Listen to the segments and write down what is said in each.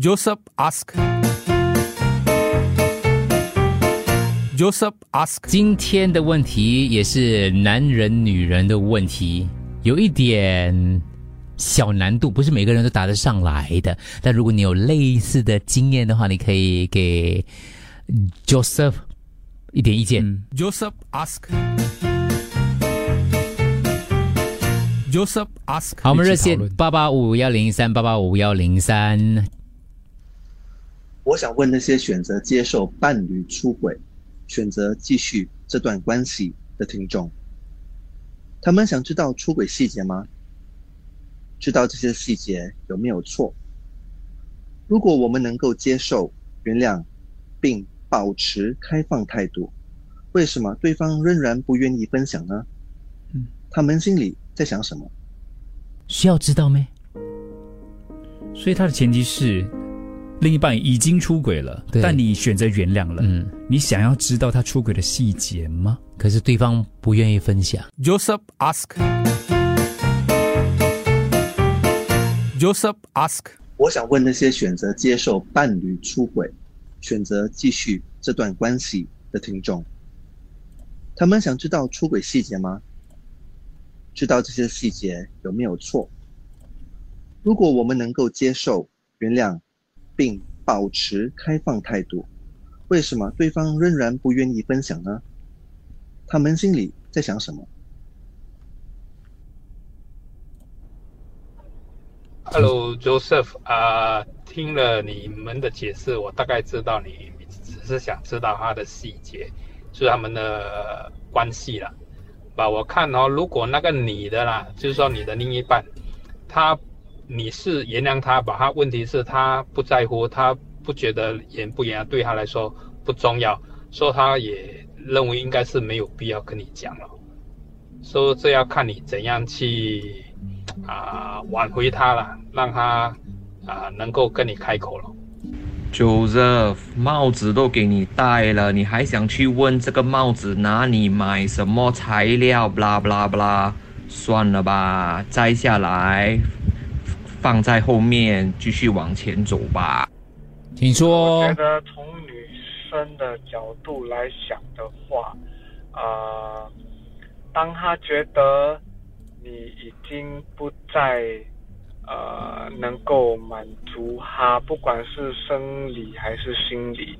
Joseph ask. Joseph ask. 今天的问题也是男人、女人的问题，有一点小难度，不是每个人都答得上来的。但如果你有类似的经验的话，你可以给 Joseph 一点意见。Joseph ask. Joseph ask. 好，我们热线八八五幺零三八八五幺零三。我想问那些选择接受伴侣出轨、选择继续这段关系的听众，他们想知道出轨细节吗？知道这些细节有没有错？如果我们能够接受、原谅，并保持开放态度，为什么对方仍然不愿意分享呢？嗯，他们心里在想什么？需要知道没？所以他的前提是，另一半已经出轨了，但你选择原谅了。嗯，你想要知道他出轨的细节吗？可是对方不愿意分享。Joseph ask. Joseph ask. 我想问那些选择接受伴侣出轨、选择继续这段关系的听众，他们想知道出轨细节吗？知道这些细节有没有错？如果我们能够接受、原谅，并保持开放态度，为什么对方仍然不愿意分享呢？他们心里在想什么？Hello Joseph，啊、听了你们的解释，我大概知道你只是想知道他的细节，就是他们的关系了。吧，我看哦，如果那个女的啦，就是说你的另一半，她你是原谅他吧？他问题是他不在乎，他不觉得原不原谅对他来说不重要，所以他也认为应该是没有必要跟你讲了。所以这要看你怎样去啊、挽回他了，让他啊、能够跟你开口了。Joseph，帽子都给你戴了，你还想去问这个帽子哪里买什么材料？blah blah blah，算了吧，摘下来，放在后面，继续往前走吧。请说我觉。得从女生的角度来想的话，呃，当她觉得你已经不再呃能够满足她，不管是生理还是心理，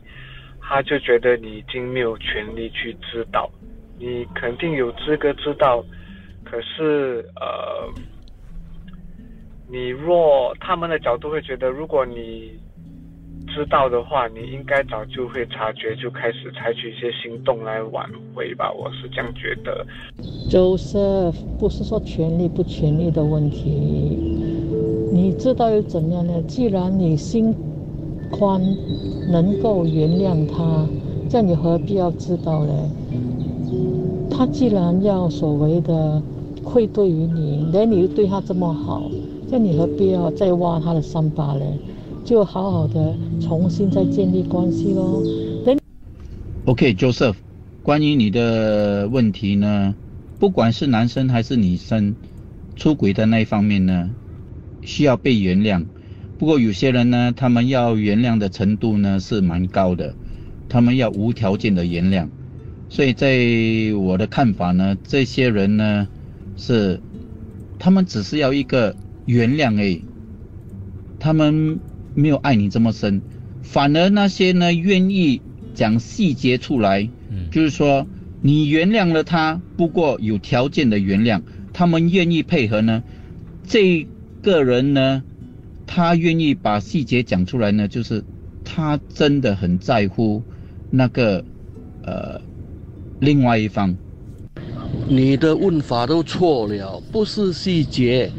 她就觉得你已经没有权利去知道，你肯定有资格知道，可是呃，你若他们的角度会觉得，如果你知道的话，你应该早就会察觉，就开始采取一些行动来挽回吧。我是这样觉得。Joseph 不是说权利不权利的问题，你知道又怎样呢？既然你心宽，能够原谅他，这样你何必要知道呢？他既然要所谓的愧对于你，连你又对他这么好，这样你何必要再挖他的伤疤呢？就好好的重新再建立关系喽。等 OK，Joseph，、关于你的问题呢，不管是男生还是女生，出轨的那一方面呢，需要被原谅。不过有些人呢，他们要原谅的程度呢是蛮高的，他们要无条件的原谅。所以在我的看法呢，这些人呢是，他们只是要一个原谅而已，他们没有爱你这么深，反而那些呢愿意讲细节出来，嗯。就是说你原谅了他，不过有条件的原谅，他们愿意配合呢，这个人呢，他愿意把细节讲出来呢，就是他真的很在乎那个呃另外一方。你的问法都错了，不是细节，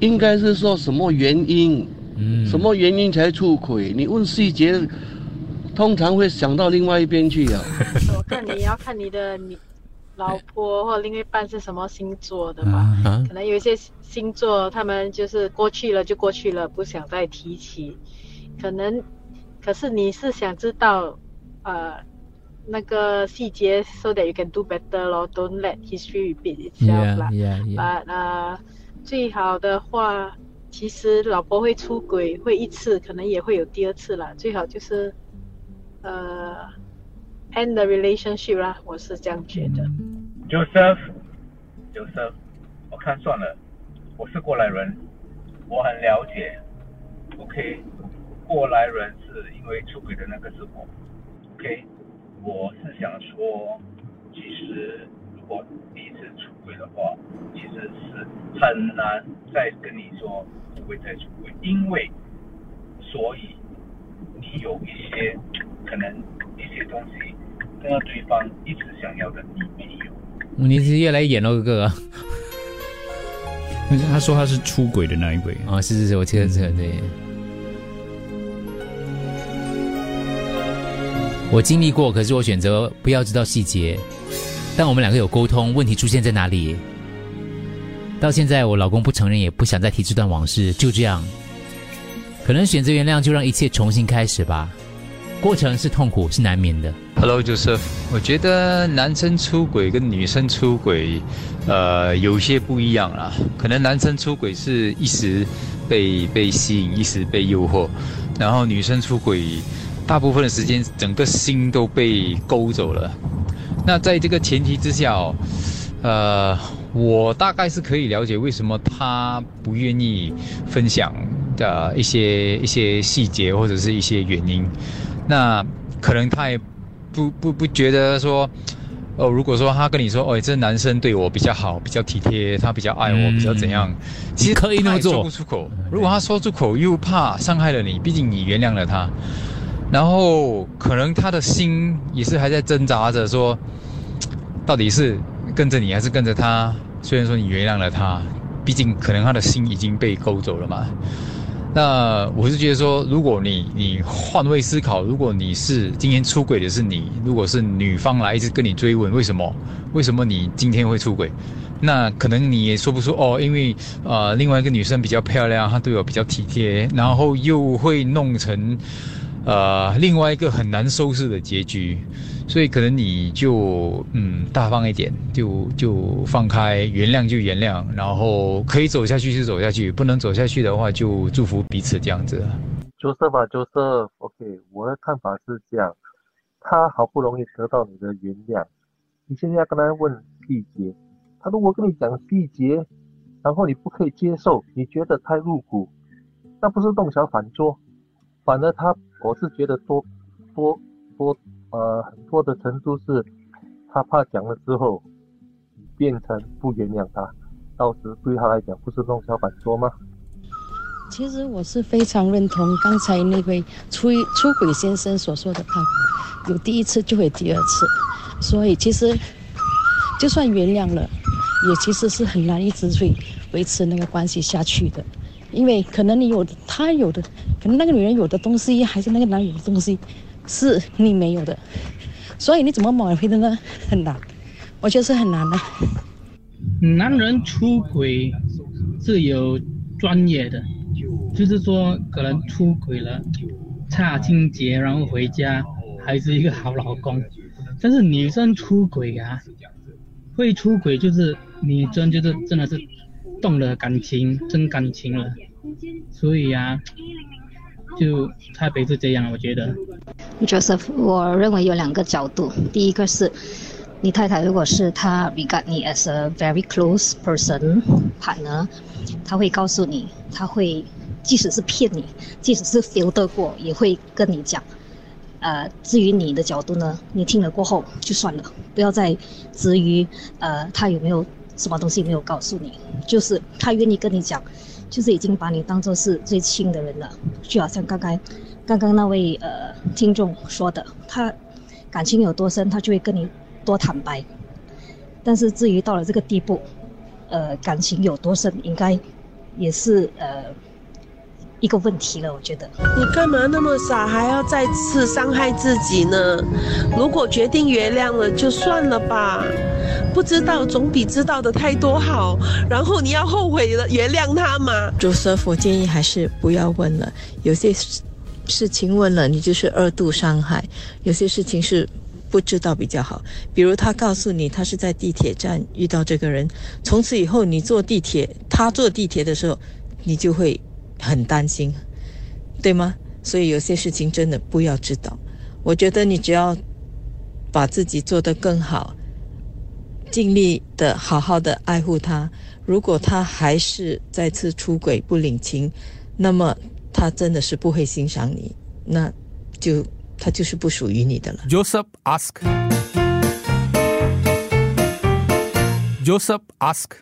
应该是说什么原因，嗯什么原因才出轨？你问细节，通常会想到另外一边去啊。我看你要看你的你老婆或另一半是什么星座的吧。啊可能有一些星座，他们就是过去了就过去了，不想再提起。可能，可是你是想知道，呃，那个细节，so that you can do better 咯，don't let history repeat itself 啦。，Yeah Yeah Yeah，But 呃，最好的话，其实老婆会出轨，会一次，可能也会有第二次了。最好就是，呃，end the relationship 啦，我是这样觉得。Joseph，Joseph，我看算了，我是过来人，我很了解。OK，过来人是因为出轨的那个是我。OK，我是想说，其实果第一次出轨的话，其实是很难再跟你说不会再出轨，因为所以你有一些可能一些东西，跟到对方一直想要的你没有。你是越来越演了，哥哥。但是他说他是出轨的那一位啊，是是是，我记得这个对。我经历过，可是我选择不要知道细节。但我们两个有沟通，问题出现在哪里？到现在，我老公不承认，也不想再提这段往事，就这样。可能选择原谅，就让一切重新开始吧。过程是痛苦，是难免的。Hello Joseph，我觉得男生出轨跟女生出轨，呃，有些不一样啦。可能男生出轨是一时被被吸引，一时被诱惑，然后女生出轨，大部分的时间整个心都被勾走了。那在这个前提之下哦，呃，我大概是可以了解为什么他不愿意分享的一些一些细节或者是一些原因。那可能他也不不不觉得说，哦，如果说他跟你说，哦，这男生对我比较好，比较体贴，他比较爱我，比较怎样，其实可以那么做说不出口。如果他说出口，又怕伤害了你，毕竟你原谅了他，然后可能他的心也是还在挣扎着，说到底是跟着你还是跟着他？虽然说你原谅了他，毕竟可能他的心已经被勾走了嘛。那我是觉得说，如果你你换位思考，如果你是今天出轨的是你，如果是女方来一直跟你追问为什么，为什么你今天会出轨，那可能你也说不出哦，因为呃另外一个女生比较漂亮，她对我比较体贴，然后又会弄成呃另外一个很难收拾的结局，所以可能你就嗯大方一点，就就放开，原谅就原谅，然后可以走下去就走下去，不能走下去的话就祝福彼此这样子。就是吧，就是 OK，、我的看法是这样，他好不容易得到你的原谅，你现在要跟他问细节，他如果跟你讲细节，然后你不可以接受，你觉得太入骨，那不是弄巧反拙，反而他，我是觉得多多多呃很多的程度是，他怕讲了之后，变成不原谅他，到时对他来讲不是弄巧反拙吗？其实我是非常认同刚才那位出出轨先生所说的看法，有第一次就会第二次，所以其实就算原谅了，也其实是很难一直去维持那个关系下去的，因为可能你有的，他有的，可能那个女人有的东西，还是那个男人有的东西，是你没有的，所以你怎么挽回的呢？很难，我觉得是很难的。男人出轨是有专业的，就是说可能出轨了，差清洁，然后回家还是一个好老公。但是女生出轨啊，会出轨就是女生就是真的是动了感情，真感情了，所以啊，就差别是这样，我觉得。Joseph，我认为有两个角度。第一个是，你太太如果是她 regard 你 as a very close person partner，她会告诉你，她会即使是骗你，即使是 filter 过，也会跟你讲。呃，至于你的角度呢，你听了过后就算了，不要再质疑呃他有没有什么东西没有告诉你，就是他愿意跟你讲，就是已经把你当做是最亲的人了，就好像刚刚刚刚那位呃听众说的，他感情有多深，他就会跟你多坦白。但是至于到了这个地步，呃，感情有多深，应该也是呃一个问题了，我觉得。你干嘛那么傻，还要再次伤害自己呢？如果决定原谅了，就算了吧。不知道总比知道的太多好。然后你要后悔了，原谅他吗。Joseph，我建议还是不要问了。有些事事情问了，你就是二度伤害；有些事情是不知道比较好。比如他告诉你他是在地铁站遇到这个人，从此以后你坐地铁，他坐地铁的时候，你就会很担心，对吗？所以有些事情真的不要知道。我觉得你只要把自己做得更好，尽力的好好的爱护他。如果他还是再次出轨不领情，那么他真的是不会欣赏你，那就他就是不属于你的了。Joseph ask. Joseph ask.